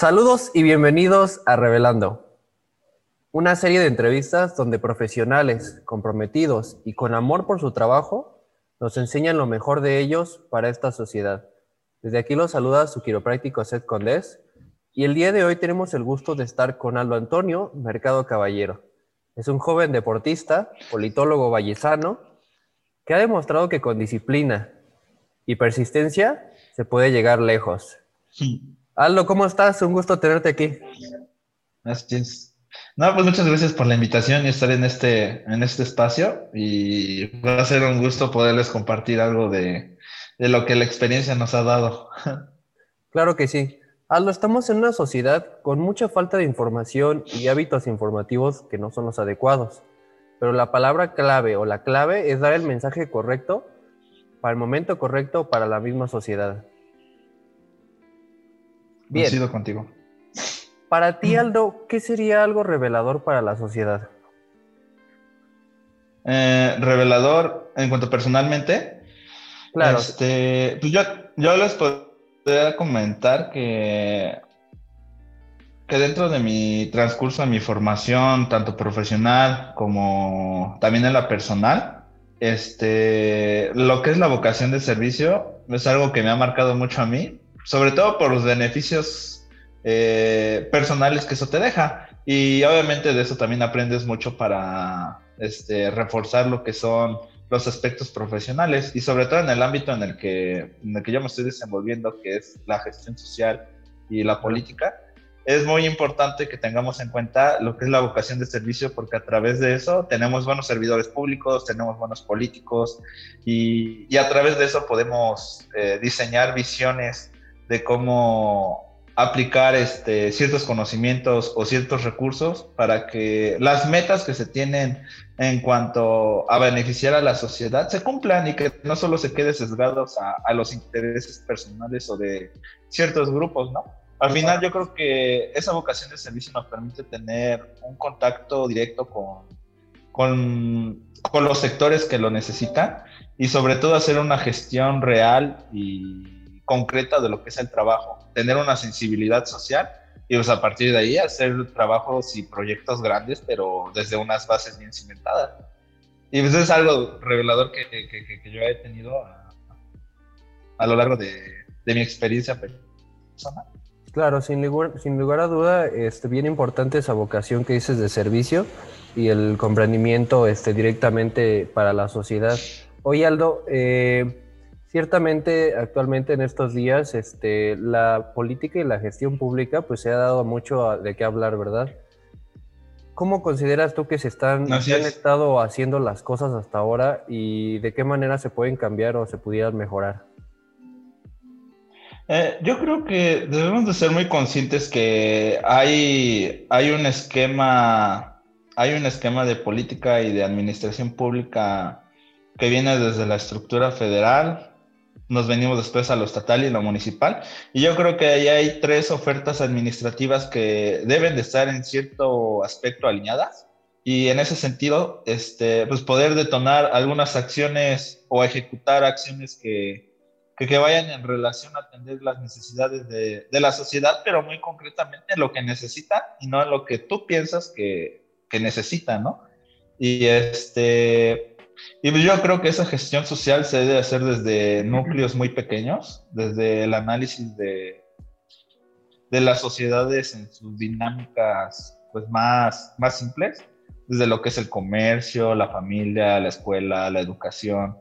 Saludos y bienvenidos a Revelando, una serie de entrevistas donde profesionales comprometidos y con amor por su trabajo nos enseñan lo mejor de ellos para esta sociedad. Desde aquí los saluda su quiropráctico Seth Condés y el día de hoy tenemos el gusto de estar con Aldo Antonio Mercado Caballero. Es un joven deportista, politólogo vallesano, que ha demostrado que con disciplina y persistencia se puede llegar lejos. Aldo, ¿cómo estás? Un gusto tenerte aquí. Gracias. No, pues muchas gracias por la invitación y estar en este, en este espacio y va a ser un gusto poderles compartir algo de, de lo que la experiencia nos ha dado. Claro que sí. Aldo, estamos en una sociedad con mucha falta de información y hábitos informativos que no son los adecuados. Pero la palabra clave o la clave es dar el mensaje correcto para el momento correcto para la misma sociedad. Bien. sido contigo. Para ti, Aldo, ¿qué sería algo revelador para la sociedad? Eh, revelador en cuanto personalmente. Claro. Este, pues yo, yo les podría comentar que, que dentro de mi transcurso, de mi formación, tanto profesional como también en la personal, este, lo que es la vocación de servicio es algo que me ha marcado mucho a mí sobre todo por los beneficios eh, personales que eso te deja. Y obviamente de eso también aprendes mucho para este, reforzar lo que son los aspectos profesionales y sobre todo en el ámbito en el que, en el que yo me estoy desenvolviendo, que es la gestión social y la política. Es muy importante que tengamos en cuenta lo que es la vocación de servicio, porque a través de eso tenemos buenos servidores públicos, tenemos buenos políticos y, y a través de eso podemos eh, diseñar visiones de cómo aplicar este, ciertos conocimientos o ciertos recursos para que las metas que se tienen en cuanto a beneficiar a la sociedad se cumplan y que no solo se quede sesgados a, los intereses personales o de ciertos grupos, ¿no? Al final yo creo que esa vocación de servicio nos permite tener un contacto directo con, con, con los sectores que lo necesitan y sobre todo hacer una gestión real y concreta de lo que es el trabajo, tener una sensibilidad social y pues a partir de ahí hacer trabajos y proyectos grandes, pero desde unas bases bien cimentadas. Y pues es algo revelador que, que, que yo he tenido a, a lo largo de, de, mi experiencia personal. Claro, sin lugar, sin lugar a duda, este, bien importante esa vocación que dices de servicio y el comprendimiento este, directamente para la sociedad. Oye, Aldo, eh, Ciertamente, actualmente en estos días, este, la política y la gestión pública, pues se ha dado mucho de qué hablar, ¿verdad? ¿Cómo consideras tú que se están, han estado haciendo las cosas hasta ahora y de qué manera se pueden cambiar o se pudieran mejorar? Eh, yo creo que debemos de ser muy conscientes que hay, hay un esquema, hay un esquema de política y de administración pública que viene desde la estructura federal, nos venimos después a lo estatal y lo municipal. Y yo creo que ahí hay tres ofertas administrativas que deben de estar en cierto aspecto alineadas. Y en ese sentido, este, pues poder detonar algunas acciones o ejecutar acciones que, que, vayan en relación a atender las necesidades de, de, la sociedad, pero muy concretamente lo que necesita y no lo que tú piensas que, que necesita, ¿no? Y este, y pues yo creo que esa gestión social se debe hacer desde núcleos muy pequeños, desde el análisis de, de las sociedades en sus dinámicas pues más, más simples, desde lo que es el comercio, la familia, la escuela, la educación,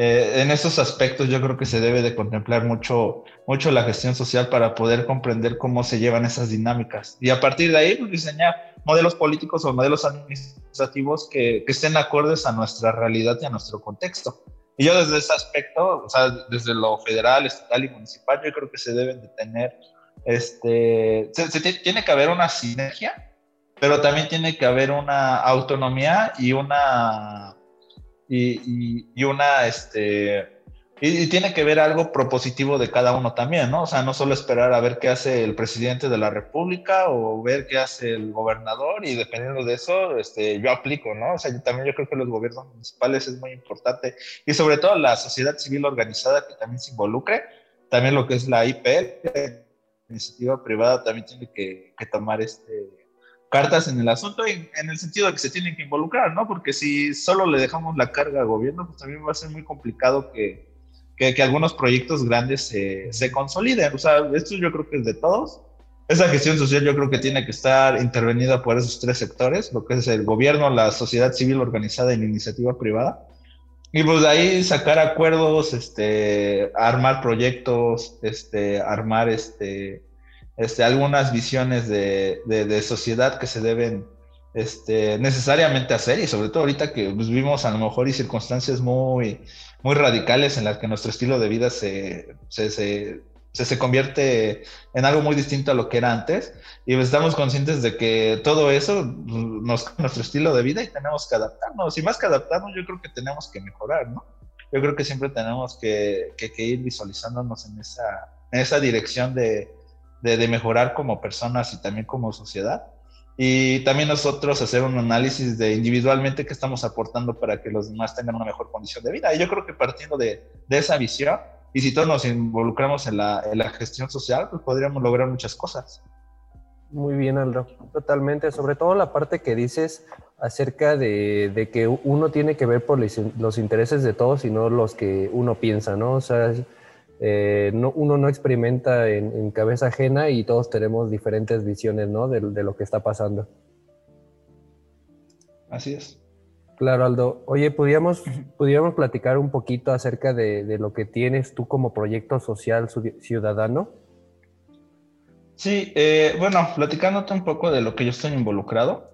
eh, en esos aspectos yo creo que se debe de contemplar mucho, mucho la gestión social para poder comprender cómo se llevan esas dinámicas y a partir de ahí pues, diseñar modelos políticos o modelos administrativos que, que, estén acordes a nuestra realidad y a nuestro contexto. Y yo desde ese aspecto, o sea, desde lo federal, estatal y municipal, yo creo que se deben de tener, este, se tiene que haber una sinergia, pero también tiene que haber una autonomía y una y, una, este, y, tiene que ver algo propositivo de cada uno también, ¿no? O sea, no solo esperar a ver qué hace el presidente de la República o ver qué hace el gobernador y dependiendo de eso, este, yo aplico, ¿no? O sea, yo también yo creo que los gobiernos municipales es muy importante y sobre todo la sociedad civil organizada que también se involucre, también lo que es la IPL, iniciativa privada también tiene que, tomar este, cartas en el asunto en, en, el sentido de que se tienen que involucrar, ¿no? Porque si solo le dejamos la carga al gobierno, pues también va a ser muy complicado que, que, algunos proyectos grandes se, se, consoliden. O sea, esto yo creo que es de todos. Esa gestión social yo creo que tiene que estar intervenida por esos tres sectores, lo que es el gobierno, la sociedad civil organizada y la iniciativa privada. Y pues de ahí sacar acuerdos, este, armar proyectos, este, armar este, este, algunas visiones de, de, sociedad que se deben este, necesariamente hacer y sobre todo ahorita que pues, vivimos a lo mejor y circunstancias muy, muy radicales en las que nuestro estilo de vida se, se, se, se, convierte en algo muy distinto a lo que era antes y pues, estamos conscientes de que todo eso nos nuestro estilo de vida y tenemos que adaptarnos y más que adaptarnos yo creo que tenemos que mejorar, ¿no? Yo creo que siempre tenemos que, que, ir visualizándonos en esa, en esa dirección de, de, mejorar como personas y también como sociedad y también nosotros hacer un análisis de individualmente qué estamos aportando para que los demás tengan una mejor condición de vida. Y yo creo que partiendo de, de esa visión, y si todos nos involucramos en la, en la, gestión social, pues podríamos lograr muchas cosas. Muy bien, Aldo, totalmente. Sobre todo la parte que dices acerca de, de que uno tiene que ver por los intereses de todos y no los que uno piensa, ¿no? O sea, eh, no, uno no experimenta en, cabeza ajena y todos tenemos diferentes visiones ¿no? de, lo que está pasando. Así es. Claro, Aldo. Oye, ¿pudiéramos, platicar un poquito acerca de, lo que tienes tú como proyecto social ciudadano? Sí, eh, bueno, platicándote un poco de lo que yo estoy involucrado.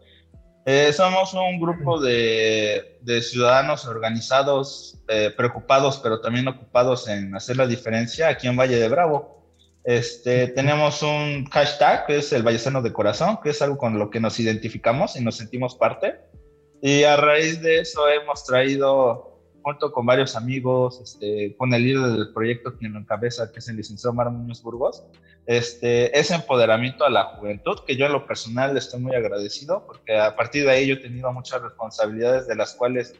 Eh, somos un grupo de, de ciudadanos organizados, eh, preocupados, pero también ocupados en hacer la diferencia aquí en Valle de Bravo. Este, tenemos un hashtag que es el Vallesano de Corazón, que es algo con lo que nos identificamos y nos sentimos parte. Y a raíz de eso hemos traído junto con varios amigos, este, con el líder del proyecto quien lo encabeza, que es el licenciado Mar Muñoz Burgos, este, ese empoderamiento a la juventud, que yo en lo personal estoy muy agradecido, porque a partir de ahí yo he tenido muchas responsabilidades de las cuales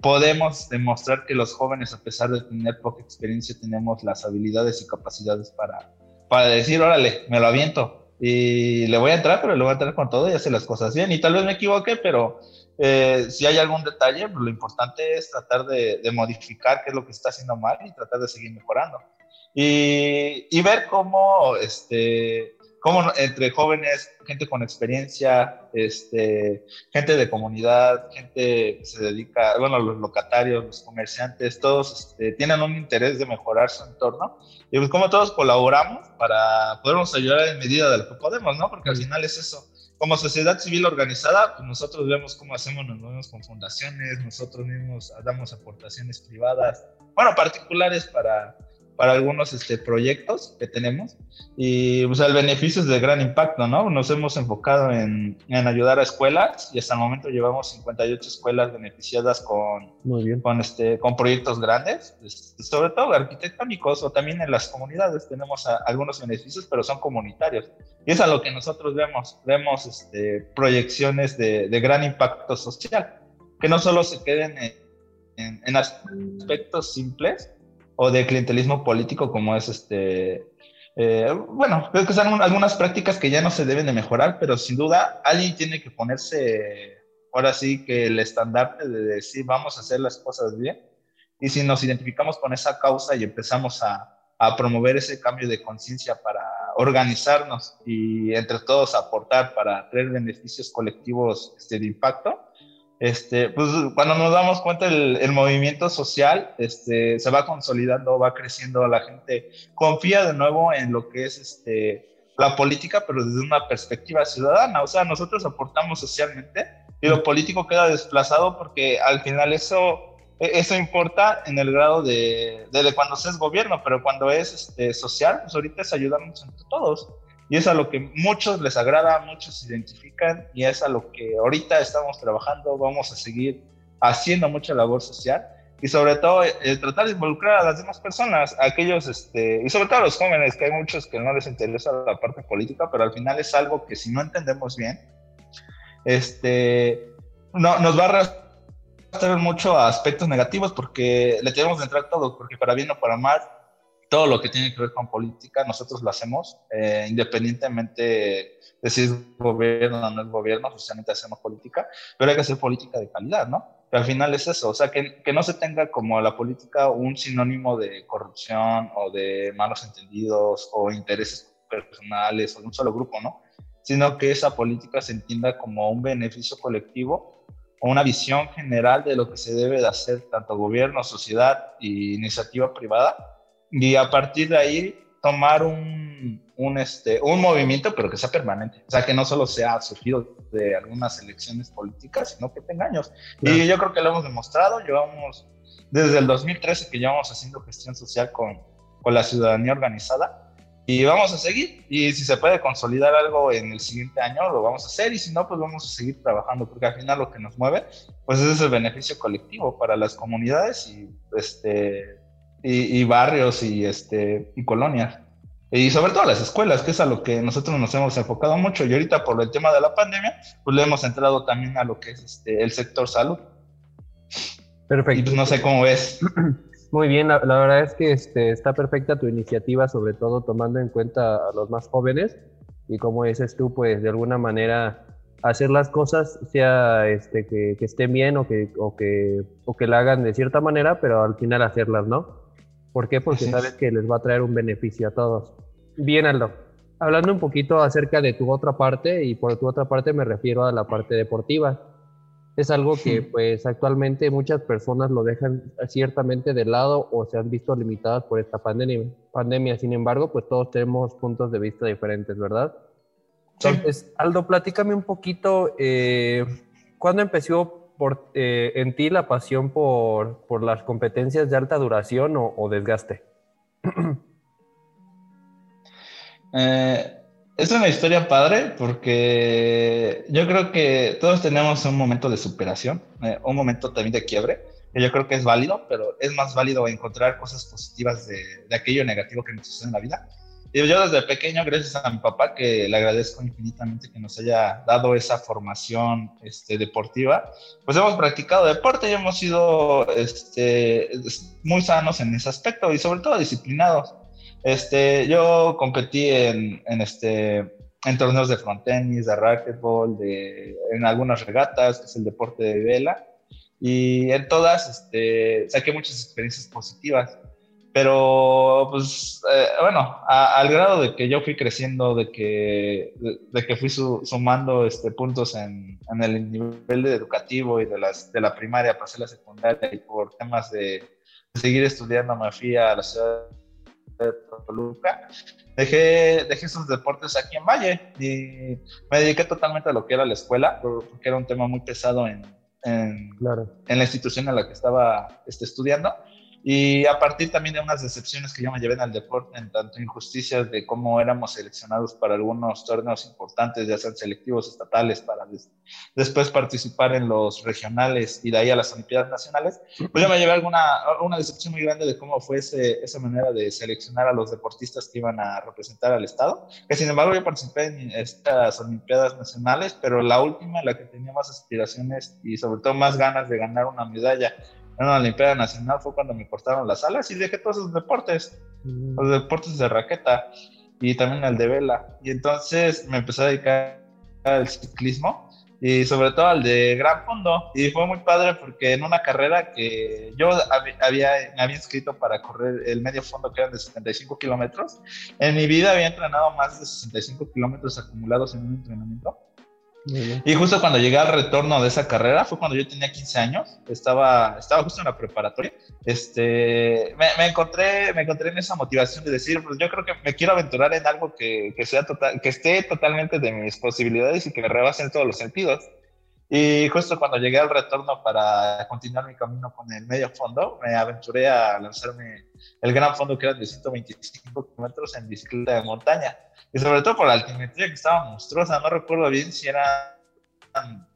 podemos demostrar que los jóvenes, a pesar de tener poca experiencia, tenemos las habilidades y capacidades para, para decir, órale, me lo aviento y le voy a entrar, pero le voy a entrar con todo y hacer las cosas bien. Y tal vez me equivoque, pero eh, si hay algún detalle, pues lo importante es tratar de, modificar qué es lo que está haciendo mal y tratar de seguir mejorando. Y, y ver cómo, este, cómo entre jóvenes, gente con experiencia, este, gente de comunidad, gente que se dedica, bueno, los locatarios, los comerciantes, todos este, tienen un interés de mejorar su entorno y pues cómo todos colaboramos para podernos ayudar en medida de lo que podemos, ¿no? Porque al final es eso como sociedad civil organizada, pues nosotros vemos cómo hacemos, nos movemos con fundaciones, nosotros mismos damos aportaciones privadas, bueno, particulares para, para algunos este, proyectos que tenemos y pues el beneficio es de gran impacto, ¿no? Nos hemos enfocado en, en, ayudar a escuelas y hasta el momento llevamos 58 escuelas beneficiadas con, con, este, con proyectos grandes, sobre todo arquitectónicos o también en las comunidades tenemos algunos beneficios, pero son comunitarios. Y es a lo que nosotros vemos, vemos este, proyecciones de, de gran impacto social, que no solo se queden en, en, en aspectos simples, o de clientelismo político como es este... Eh, bueno, creo que son algunas prácticas que ya no se deben de mejorar, pero sin duda alguien tiene que ponerse ahora sí que el estandarte de decir vamos a hacer las cosas bien. Y si nos identificamos con esa causa y empezamos a, a promover ese cambio de conciencia para organizarnos y entre todos aportar para traer beneficios colectivos este, de impacto, este, pues cuando nos damos cuenta el, movimiento social este, se va consolidando, va creciendo, la gente confía de nuevo en lo que es este, la política, pero desde una perspectiva ciudadana. O sea, nosotros aportamos socialmente y lo político queda desplazado porque al final eso, e, eso importa en el grado de, de, cuando se es gobierno, pero cuando es este, social, pues ahorita es ayudarnos entre todos. Y es a lo que muchos les agrada, muchos se identifican y es a lo que ahorita estamos trabajando, vamos a seguir haciendo mucha labor social y sobre todo eh, tratar de involucrar a las demás personas, aquellos, este, y sobre todo a los jóvenes, que hay muchos que no les interesa la parte política, pero al final es algo que si no entendemos bien, este, no, nos va a arrastrar mucho a aspectos negativos porque le tenemos que entrar todo, porque para bien o para mal todo lo que tiene que ver con política, nosotros lo hacemos, eh, independientemente de si es gobierno o no es gobierno, socialmente hacemos política, pero hay que hacer política de calidad, ¿no? Pero al final es eso, o sea, que, que no se tenga como la política un sinónimo de corrupción o de malos entendidos o intereses personales o de un solo grupo, ¿no? Sino que esa política se entienda como un beneficio colectivo o una visión general de lo que se debe de hacer tanto gobierno, sociedad e iniciativa privada y a partir de ahí tomar un, un, este, un movimiento, pero que sea permanente. O sea, que no solo sea surgido de algunas elecciones políticas, sino que tenga años. Y yo creo que lo hemos demostrado. Llevamos desde el 2013 que llevamos haciendo gestión social con, con la ciudadanía organizada. Y vamos a seguir. Y si se puede consolidar algo en el siguiente año, lo vamos a hacer. Y si no, pues vamos a seguir trabajando, porque al final lo que nos mueve, pues es el beneficio colectivo para las comunidades y este, y, barrios y, este, y colonias. Y sobre todo las escuelas, que es a lo que nosotros nos hemos enfocado mucho. Y ahorita por el tema de la pandemia, pues le hemos entrado también a lo que es este, el sector salud. Perfecto. Y pues no sé cómo ves. Muy bien, la, verdad es que este, está perfecta tu iniciativa, sobre todo tomando en cuenta a los más jóvenes. Y como dices tú, pues de alguna manera hacer las cosas sea este, que, que estén bien o que, o, que, o que la hagan de cierta manera, pero al final hacerlas, ¿no? ¿Por qué? Porque sabes que les va a traer un beneficio a todos. Bien, Aldo. Hablando un poquito acerca de tu otra parte, y por tu otra parte me refiero a la parte deportiva. Es algo que pues actualmente muchas personas lo dejan ciertamente de lado o se han visto limitadas por esta pandemia. pandemia. Sin embargo, pues todos tenemos puntos de vista diferentes, ¿verdad? Entonces, Aldo, platícame un poquito, eh, ¿cuándo empezó eh, en ti la pasión por, por, las competencias de alta duración o, desgaste? Eh, es una historia padre porque yo creo que todos tenemos un momento de superación, eh, un momento también de quiebre, que yo creo que es válido, pero es más válido encontrar cosas positivas de, de aquello negativo que nos sucede en la vida yo desde pequeño, gracias a mi papá, que le agradezco infinitamente que nos haya dado esa formación este, deportiva, pues hemos practicado deporte y hemos sido este, muy sanos en ese aspecto y sobre todo disciplinados. Este, yo competí en, en este, en torneos de frontenis, de racquetball, de, en algunas regatas, que es el deporte de vela, y en todas este, saqué muchas experiencias positivas. Pero, pues, eh, bueno, al grado de que yo fui creciendo, de que, de, que fui sumando este, puntos en, en, el nivel educativo y de, las, de la primaria pasé la secundaria y por temas de, seguir estudiando me fui a la ciudad de Toluca, dejé, dejé esos deportes aquí en Valle y me dediqué totalmente a lo que era la escuela, porque era un tema muy pesado en, en, en la institución en la que estaba este, estudiando y a partir también de unas decepciones que yo me llevé en el deporte, en tanto injusticias de cómo éramos seleccionados para algunos torneos importantes, ya sean selectivos estatales, para después participar en los regionales y de ahí a las Olimpiadas Nacionales, pues yo me llevé alguna, una decepción muy grande de cómo fue ese, esa manera de seleccionar a los deportistas que iban a representar al Estado, que sin embargo yo participé en estas Olimpiadas Nacionales, pero la última, la que tenía más aspiraciones y sobre todo más ganas de ganar una medalla una Olimpiada Nacional fue cuando me cortaron las alas y dejé todos esos deportes, mm. los deportes de raqueta y también el de vela. Y entonces me empecé a dedicar al ciclismo y sobre todo al de gran fondo. Y fue muy padre porque en una carrera que yo había, me había inscrito para correr el medio fondo que eran de 75 kilómetros, en mi vida había entrenado más de 65 kilómetros acumulados en un entrenamiento. Y justo cuando llegué al retorno de esa carrera, fue cuando yo tenía 15 años, estaba, estaba justo en la preparatoria, este, me, encontré, me encontré en esa motivación de decir, pues yo creo que me quiero aventurar en algo que, que sea total, que esté totalmente de mis posibilidades y que me rebase en todos los sentidos. Y justo cuando llegué al retorno para continuar mi camino con el medio fondo, me aventuré a lanzarme el gran fondo que era de 125 kilómetros en bicicleta de montaña. Y sobre todo por la altimetría que estaba monstruosa, no recuerdo bien si eran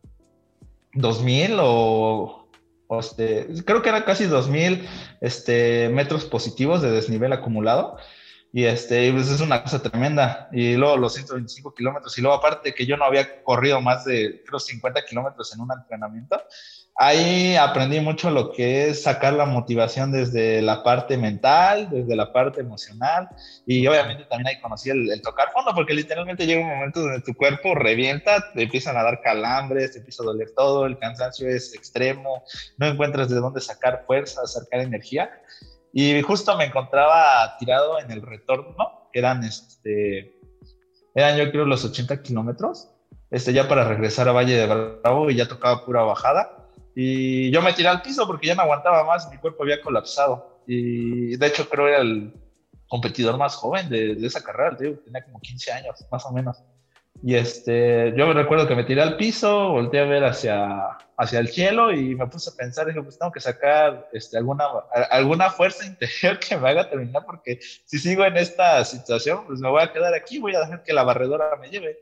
2000 o, este, creo que eran casi 2000 este, metros positivos de desnivel acumulado. Y este, pues es una cosa tremenda. Y luego los 125 kilómetros. Y luego aparte que yo no había corrido más de, creo, 50 kilómetros en un entrenamiento. Ahí aprendí mucho lo que es sacar la motivación desde la parte mental, desde la parte emocional. Y obviamente también ahí conocí el, tocar fondo, porque literalmente llega un momento donde tu cuerpo revienta, te empiezan a dar calambres, te empieza a doler todo, el cansancio es extremo, no encuentras de dónde sacar fuerza, sacar energía. Y justo me encontraba tirado en el retorno, eran, este, eran yo creo los 80 kilómetros, este, ya para regresar a Valle de Bravo y ya tocaba pura bajada. Y yo me tiré al piso porque ya no aguantaba más, mi cuerpo había colapsado. Y de hecho creo era el competidor más joven de, de esa carrera, tenía como 15 años, más o menos. Y este, yo me recuerdo que me tiré al piso, volteé a ver hacia, hacia el cielo y me puse a pensar, dije, pues tengo que sacar este, alguna, alguna fuerza interior que me haga terminar, porque si sigo en esta situación, pues me voy a quedar aquí, voy a dejar que la barredora me lleve.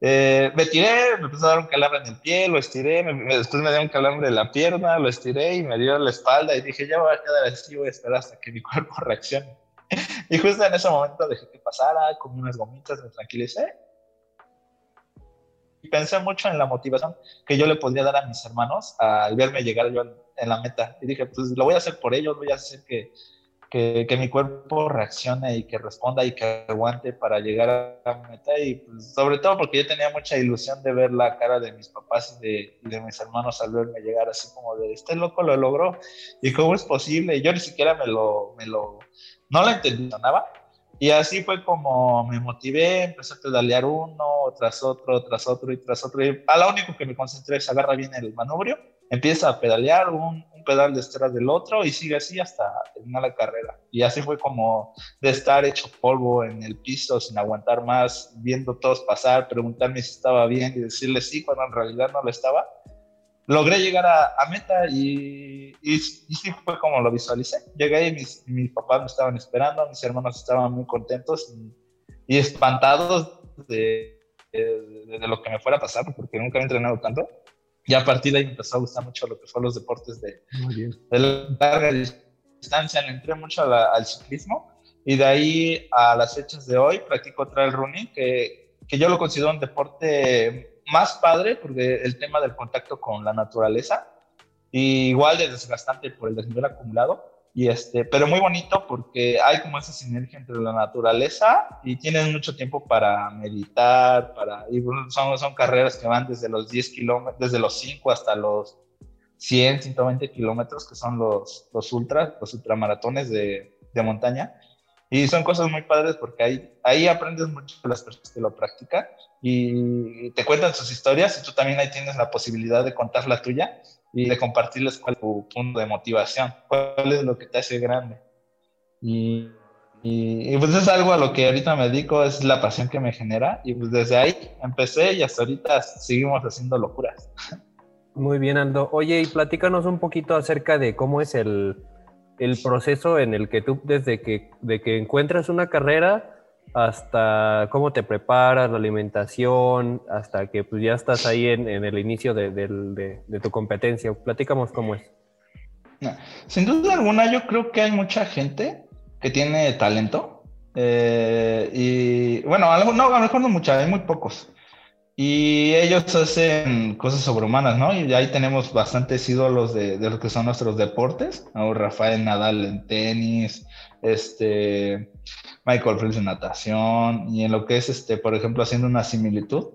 Eh, me tiré, me empezó a dar un calambre en el pie, lo estiré, después me dio un calambre en la pierna, lo estiré y me dio la espalda y dije, ya me voy a quedar así, voy a esperar hasta que mi cuerpo reaccione. y justo en ese momento dejé que pasara, comí unas gomitas, me tranquilicé pensé mucho en la motivación que yo le podría dar a mis hermanos al verme llegar yo en la meta. Y dije, pues lo voy a hacer por ellos, voy a hacer que, que, mi cuerpo reaccione y que responda y que aguante para llegar a la meta. Y pues, sobre todo porque yo tenía mucha ilusión de ver la cara de mis papás y de, mis hermanos al verme llegar así como de, este loco lo logró. ¿Y cómo es posible? Y yo ni siquiera me lo, me lo, no lo entendía, y así fue como me motivé, empecé a pedalear uno tras otro, tras otro y tras otro. Y a lo único que me concentré es agarra bien el manubrio, empieza a pedalear un, un pedal detrás del otro y sigue así hasta terminar la carrera. Y así fue como de estar hecho polvo en el piso sin aguantar más, viendo todos pasar, preguntarme si estaba bien y decirles sí cuando en realidad no lo estaba logré llegar a, meta y, y, sí fue como lo visualicé. Llegué y mis, mis, papás me estaban esperando, mis hermanos estaban muy contentos y, espantados de, de, lo que me fuera a pasar, porque nunca he entrenado tanto. Y a partir de ahí me empezó a gustar mucho lo que son los deportes de, de larga distancia. Le entré mucho al ciclismo y de ahí a las fechas de hoy practico trail running, que, que yo lo considero un deporte más padre porque el tema del contacto con la naturaleza, y igual de desgastante por el desnivel acumulado, y este, pero muy bonito porque hay como esa sinergia entre la naturaleza y tienes mucho tiempo para meditar, para, y son, son carreras que van desde los 10 kilómetros, desde los 5 hasta los 100, 120 kilómetros, que son los, los ultras, los ultramaratones de, de montaña. Y son cosas muy padres porque ahí, ahí aprendes mucho de las personas que lo practican y te cuentan sus historias y tú también ahí tienes la posibilidad de contar la tuya y de compartirles cuál es tu punto de motivación, cuál es lo que te hace grande. Y, y, pues es algo a lo que ahorita me dedico, es la pasión que me genera y pues desde ahí empecé y hasta ahorita seguimos haciendo locuras. Muy bien, Ando. Oye, y platícanos un poquito acerca de cómo es el, el proceso en el que tú, desde que, de que encuentras una carrera hasta cómo te preparas, la alimentación, hasta que pues, ya estás ahí en, el inicio de, tu competencia. Platícamos cómo es. Sin duda alguna, yo creo que hay mucha gente que tiene talento. Eh, y bueno, a no, a lo mejor no mucha, hay muy pocos. Y ellos hacen cosas sobrehumanas, ¿no? Y ahí tenemos bastantes ídolos de, de lo que son nuestros deportes. ¿no? Rafael Nadal en tenis, este, Michael Phelps en natación, y en lo que es, este, por ejemplo, haciendo una similitud.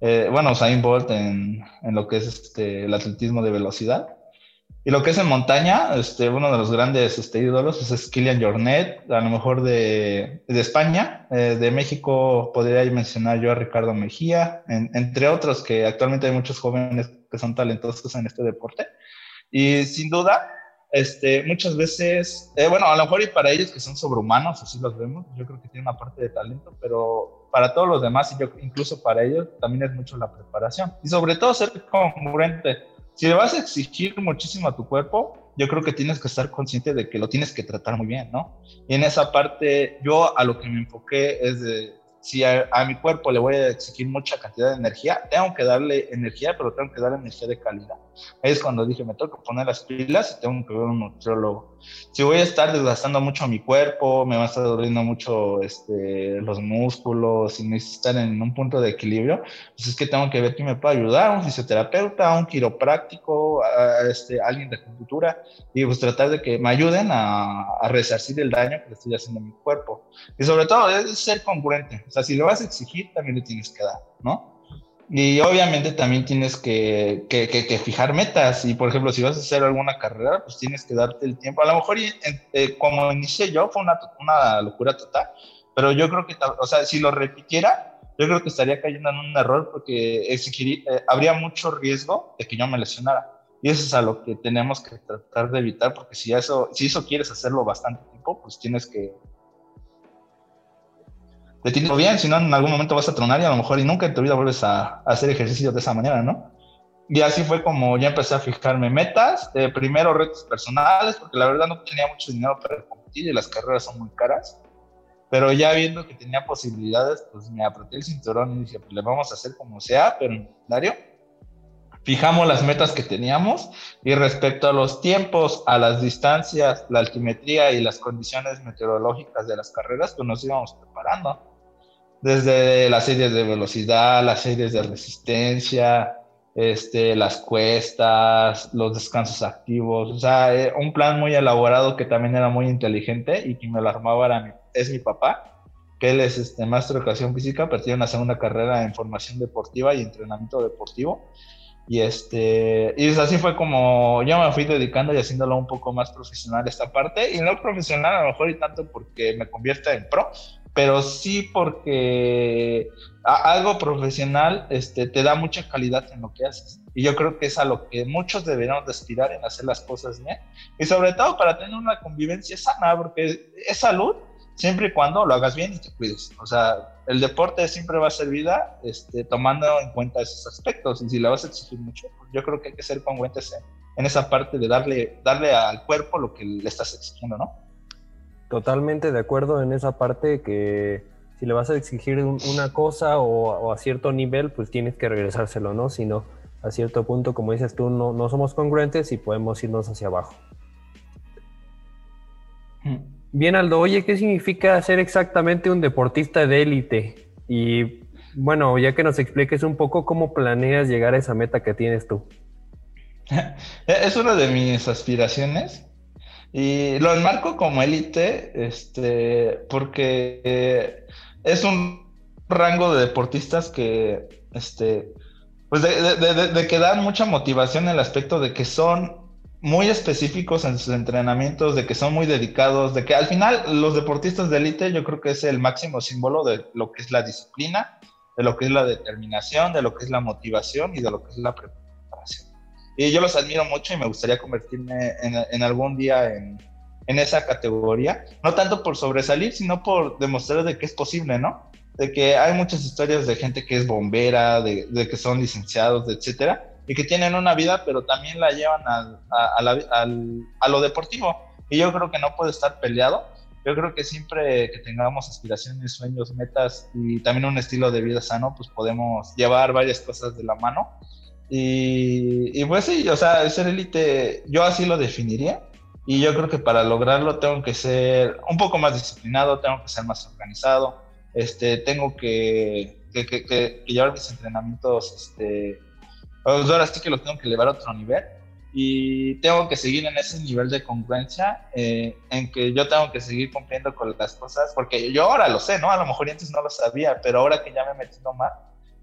Eh, bueno, Usain Bolt en, en, lo que es este, el atletismo de velocidad. Y lo que es en montaña, este, uno de los grandes este, ídolos pues, es Kilian Jornet, a lo mejor de, de España. Eh, de México podría mencionar yo a Ricardo Mejía, entre otros que actualmente hay muchos jóvenes que son talentosos en este deporte. Y sin duda, este, muchas veces, eh, bueno, a lo mejor y para ellos que son sobrehumanos, así los vemos, yo creo que tienen una parte de talento, pero para todos los demás, y yo, incluso para ellos, también es mucho la preparación. Y sobre todo ser congruente si le vas a exigir muchísimo a tu cuerpo, yo creo que tienes que estar consciente de que lo tienes que tratar muy bien, ¿no? Y en esa parte, yo a lo que me enfoqué es de si a, mi cuerpo le voy a exigir mucha cantidad de energía, tengo que darle energía, pero tengo que darle energía de calidad. Ahí es cuando dije, me tengo que poner las pilas y tengo que ver un nutriólogo. Si voy a estar desgastando mucho mi cuerpo, me va a estar doliendo mucho este, los músculos y necesito estar en un punto de equilibrio, pues es que tengo que ver quién me puede ayudar, un fisioterapeuta, un quiropráctico, este, alguien de cultura, y pues tratar de que me ayuden a, a resarcir el daño que le estoy haciendo a mi cuerpo. Y sobre todo es ser congruente sea, si lo vas a exigir, también le tienes que dar, ¿no? Y obviamente también tienes que, que, que, fijar metas. Y por ejemplo, si vas a hacer alguna carrera, pues tienes que darte el tiempo. A lo mejor, eh, como inicié yo, fue una, una, locura total. Pero yo creo que, o sea, si lo repitiera, yo creo que estaría cayendo en un error porque exigiría, eh, habría mucho riesgo de que yo me lesionara. Y eso es a lo que tenemos que tratar de evitar, porque si eso, si eso quieres hacerlo bastante tiempo, pues tienes que te tienes bien, si no en algún momento vas a tronar y a lo mejor y nunca en tu vida vuelves a, hacer ejercicio de esa manera, ¿no? Y así fue como ya empecé a fijarme metas, eh, primero retos personales, porque la verdad no tenía mucho dinero para competir y las carreras son muy caras, pero ya viendo que tenía posibilidades, pues me apreté el cinturón y dije, pues le vamos a hacer como sea, pero en calendario. Fijamos las metas que teníamos y respecto a los tiempos, a las distancias, la altimetría y las condiciones meteorológicas de las carreras, pues nos íbamos preparando desde las series de velocidad, las series de resistencia, este, las cuestas, los descansos activos, o sea, eh, un plan muy elaborado que también era muy inteligente y que me lo armaba era es mi papá, que él es este, maestro de educación física, pero tiene una segunda carrera en formación deportiva y entrenamiento deportivo. Y, este, y así fue como yo me fui dedicando y haciéndolo un poco más profesional esta parte, y no profesional a lo mejor y tanto porque me convierta en pro, pero sí porque algo profesional este, te da mucha calidad en lo que haces. Y yo creo que es a lo que muchos deberíamos aspirar en hacer las cosas bien. Y sobre todo para tener una convivencia sana, porque es salud siempre y cuando lo hagas bien y te cuides. O sea, el deporte siempre va a ser vida este, tomando en cuenta esos aspectos. Y si le vas a exigir mucho, pues yo creo que hay que ser congruentes en, en esa parte de darle, darle al cuerpo lo que le estás exigiendo, ¿no? Totalmente de acuerdo en esa parte que si le vas a exigir una cosa o, a cierto nivel, pues tienes que regresárselo, ¿no? Si no, a cierto punto, como dices tú, no, no somos congruentes y podemos irnos hacia abajo. Mm. Bien, Aldo, oye, ¿qué significa ser exactamente un deportista de élite? Y bueno, ya que nos expliques un poco cómo planeas llegar a esa meta que tienes tú. Es una de mis aspiraciones y lo enmarco como élite, este, porque eh, es un rango de deportistas que, este, pues de, que dan mucha motivación en el aspecto de que son muy específicos en sus entrenamientos, de que son muy dedicados, de que al final los deportistas de élite yo creo que es el máximo símbolo de lo que es la disciplina, de lo que es la determinación, de lo que es la motivación y de lo que es la preparación. Y yo los admiro mucho y me gustaría convertirme en, algún día en, esa categoría. No tanto por sobresalir, sino por demostrar de que es posible, ¿no? De que hay muchas historias de gente que es bombera, de, que son licenciados, etcétera, y que tienen una vida, pero también la llevan a, lo deportivo. Y yo creo que no puede estar peleado. Yo creo que siempre que tengamos aspiraciones, sueños, metas y también un estilo de vida sano, pues podemos llevar varias cosas de la mano y, pues sí, o sea, ser élite, yo así lo definiría. Y yo creo que para lograrlo tengo que ser un poco más disciplinado, tengo que ser más organizado, este, tengo que, que, que, llevar mis entrenamientos, este, pues ahora sí que los tengo que elevar a otro nivel y tengo que seguir en ese nivel de congruencia eh, en que yo tengo que seguir cumpliendo con las cosas, porque yo ahora lo sé, ¿no? A lo mejor antes no lo sabía, pero ahora que ya me he metido más,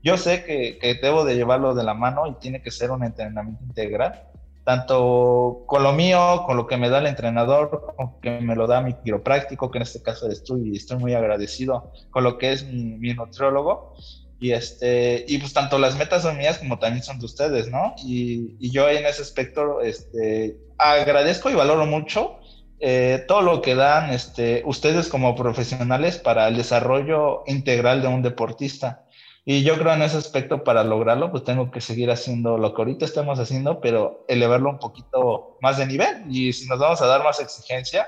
yo sé que, que, debo de llevarlo de la mano y tiene que ser un entrenamiento integral, tanto con lo mío, con lo que me da el entrenador, con que me lo da mi quiropráctico, que en este caso eres tú y estoy muy agradecido, con lo que es mi, mi nutriólogo. Y, este, y pues tanto las metas son mías como también son de ustedes, ¿no? Y, y yo en ese aspecto este, agradezco y valoro mucho eh, todo lo que dan este, ustedes como profesionales para el desarrollo integral de un deportista. Y yo creo en ese aspecto para lograrlo, pues tengo que seguir haciendo lo que ahorita estamos haciendo, pero elevarlo un poquito más de nivel. Y si nos vamos a dar más exigencia,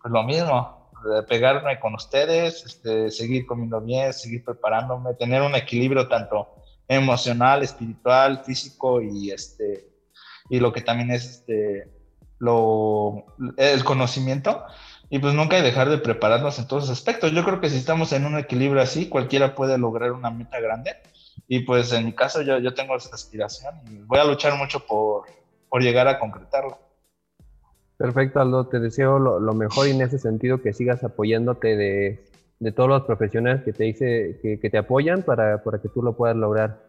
pues lo mismo. pegarme con ustedes, este, seguir comiendo bien, seguir preparándome, tener un equilibrio tanto emocional, espiritual, físico y este y lo que también es este lo el conocimiento y pues nunca dejar de prepararnos en todos los aspectos. Yo creo que si estamos en un equilibrio así, cualquiera puede lograr una meta grande y pues en mi caso yo, yo tengo esa aspiración y voy a luchar mucho por, por llegar a concretarlo. Perfecto, Aldo. Te deseo lo, mejor y en ese sentido que sigas apoyándote de, de todos los profesionales que te, dice, que, que te apoyan para, para, que tú lo puedas lograr.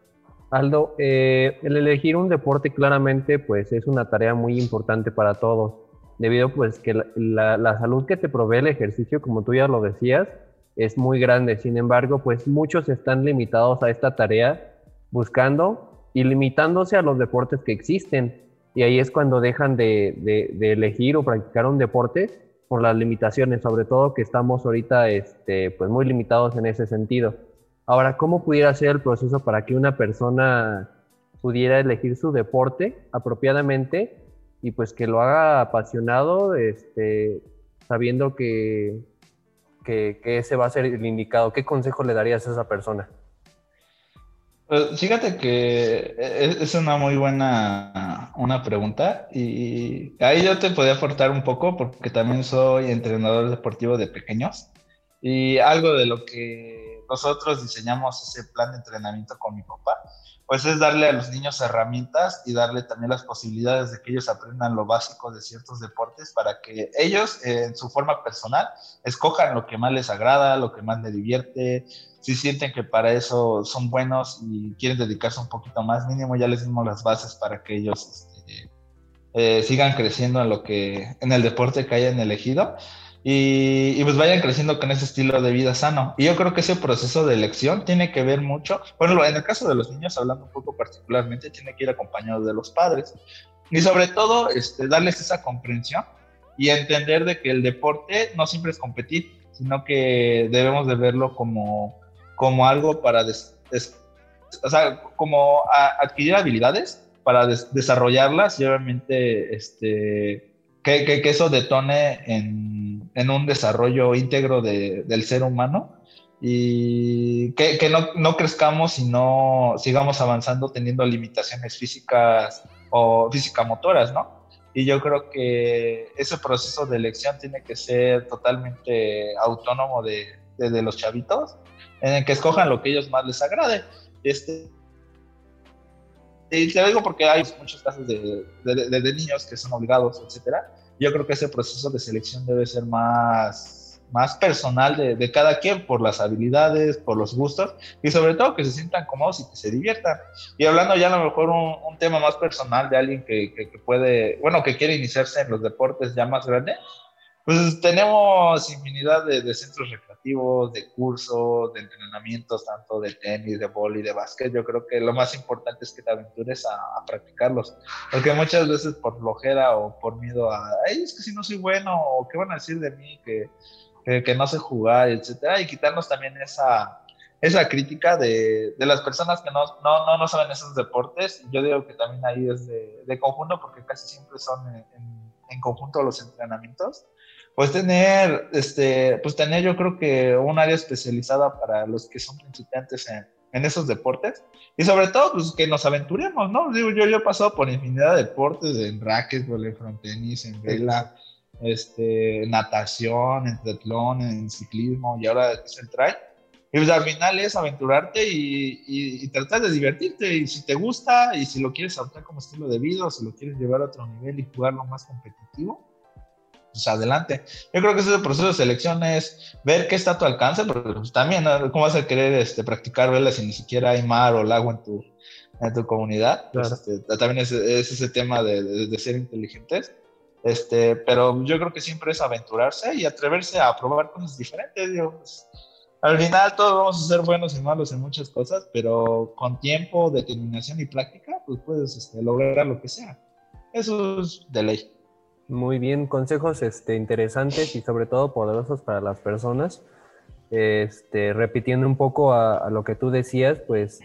Aldo, eh, el elegir un deporte claramente pues es una tarea muy importante para todos, debido pues que la, la, salud que te provee el ejercicio, como tú ya lo decías, es muy grande. Sin embargo, pues muchos están limitados a esta tarea buscando y limitándose a los deportes que existen y ahí es cuando dejan de, elegir o practicar un deporte por las limitaciones, sobre todo que estamos ahorita este, pues muy limitados en ese sentido. Ahora, ¿cómo pudiera ser el proceso para que una persona pudiera elegir su deporte apropiadamente y pues que lo haga apasionado, este, sabiendo que, que, que ese va a ser el indicado? ¿Qué consejo le darías a esa persona? Pues, fíjate que e-, es una muy buena una pregunta y ahí yo te podía aportar un poco porque también soy entrenador deportivo de pequeños y algo de lo que nosotros diseñamos ese plan de entrenamiento con mi papá pues es darle a los niños herramientas y darle también las posibilidades de que ellos aprendan lo básico de ciertos deportes para que ellos en su forma personal escojan lo que más les agrada, lo que más les divierte, si sienten que para eso son buenos y quieren dedicarse un poquito más, mínimo ya les dimos las bases para que ellos este, eh, sigan creciendo en lo que en el deporte que hayan elegido y, pues vayan creciendo con ese estilo de vida sano. Y yo creo que ese proceso de elección tiene que ver mucho, bueno, en el caso de los niños, hablando un poco particularmente, tiene que ir acompañado de los padres. Y sobre todo, este, darles esa comprensión y entender de que el deporte no siempre es competir, sino que debemos de verlo como, como algo para, o sea, como adquirir habilidades para desarrollarlas y obviamente este, que, que, que eso detone en, en, un desarrollo íntegro de, del ser humano y que, que no, no, crezcamos y no sigamos avanzando teniendo limitaciones físicas o física-motoras, ¿no? Y yo creo que ese proceso de elección tiene que ser totalmente autónomo de, de, de los chavitos, en el que escojan lo que ellos más les agrade. Este, y te digo porque hay muchos casos de, de, niños que son obligados, etcétera. Yo creo que ese proceso de selección debe ser más, más personal de, cada quien por las habilidades, por los gustos y sobre todo que se sientan cómodos y que se diviertan. Y hablando ya a lo mejor un, un tema más personal de alguien que, que, que, puede, bueno, que quiere iniciarse en los deportes ya más grandes, pues tenemos infinidad de, de, centros recreativos, de cursos, de entrenamientos, tanto de tenis, de boli, de básquet. Yo creo que lo más importante es que te aventures a, a, practicarlos. Porque muchas veces por flojera o por miedo a, ay, es que si no soy bueno, o qué van a decir de mí, que, que, que no sé jugar, etcétera. Y quitarnos también esa, esa crítica de, de las personas que no, no, no, no, saben esos deportes. Yo digo que también ahí es de, de conjunto, porque casi siempre son en, en, en conjunto los entrenamientos pues tener, este, pues tener yo creo que un área especializada para los que son principiantes en, en esos deportes y sobre todo pues que nos aventuremos, ¿no? Digo, yo, yo he pasado por infinidad de deportes, en racquetball, en frontenis, en vela, este, natación, en triatlón, en ciclismo y ahora es el trail. Y pues al final es aventurarte y, y, y, tratar de divertirte. Y si te gusta y si lo quieres adoptar como estilo de vida o si lo quieres llevar a otro nivel y jugarlo más competitivo, pues adelante. Yo creo que ese proceso de selección es ver qué está a tu alcance, pero pues, también, ¿cómo vas a querer este, practicar velas si ni siquiera hay mar o lago en tu, en tu comunidad? Pues, claro. este, también es, es, ese tema de, de, de, ser inteligentes. Este, pero yo creo que siempre es aventurarse y atreverse a probar cosas diferentes. Digo, pues, al final todos vamos a ser buenos y malos en muchas cosas, pero con tiempo, determinación y práctica, pues puedes este, lograr lo que sea. Eso es de ley. Muy bien, consejos este, interesantes y sobre todo poderosos para las personas. Este, repitiendo un poco a, lo que tú decías, pues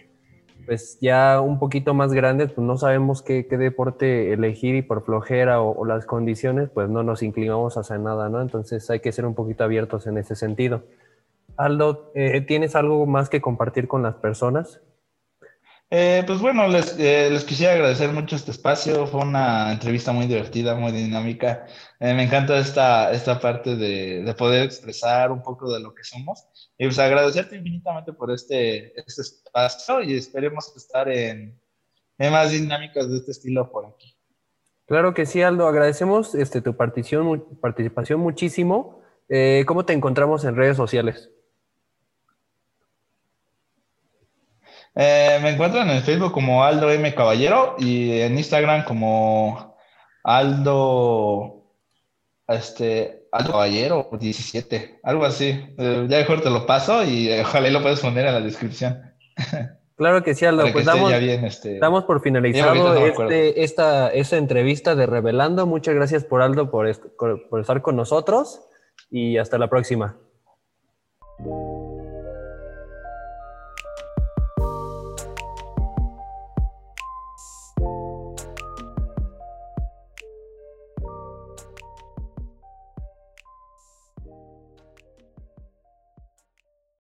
pues ya un poquito más grandes, pues no sabemos qué, deporte elegir y por flojera o, las condiciones, pues no nos inclinamos hacia nada, ¿no? Entonces hay que ser un poquito abiertos en ese sentido. Aldo, eh, ¿tienes algo más que compartir con las personas? Eh, pues bueno, les, eh, les, quisiera agradecer mucho este espacio. Fue una entrevista muy divertida, muy dinámica. Eh, me encanta esta, esta parte de, de, poder expresar un poco de lo que somos. Y pues agradecerte infinitamente por este, este espacio y esperemos estar en, más dinámicas de este estilo por aquí. Claro que sí, Aldo. Agradecemos este, tu participación, participación muchísimo. ¿Cómo te encontramos en redes sociales? Eh, me encuentran en Facebook como Aldo M. Caballero y en Instagram como Aldo, este, Aldo Caballero 17, algo así. Eh, ya mejor te lo paso y ojalá lo puedas poner en la descripción. Claro que sí, Aldo. Pues damos, este, damos, por finalizado este, esta, esta entrevista de Revelando. Muchas gracias por Aldo por, por estar con nosotros y hasta la próxima.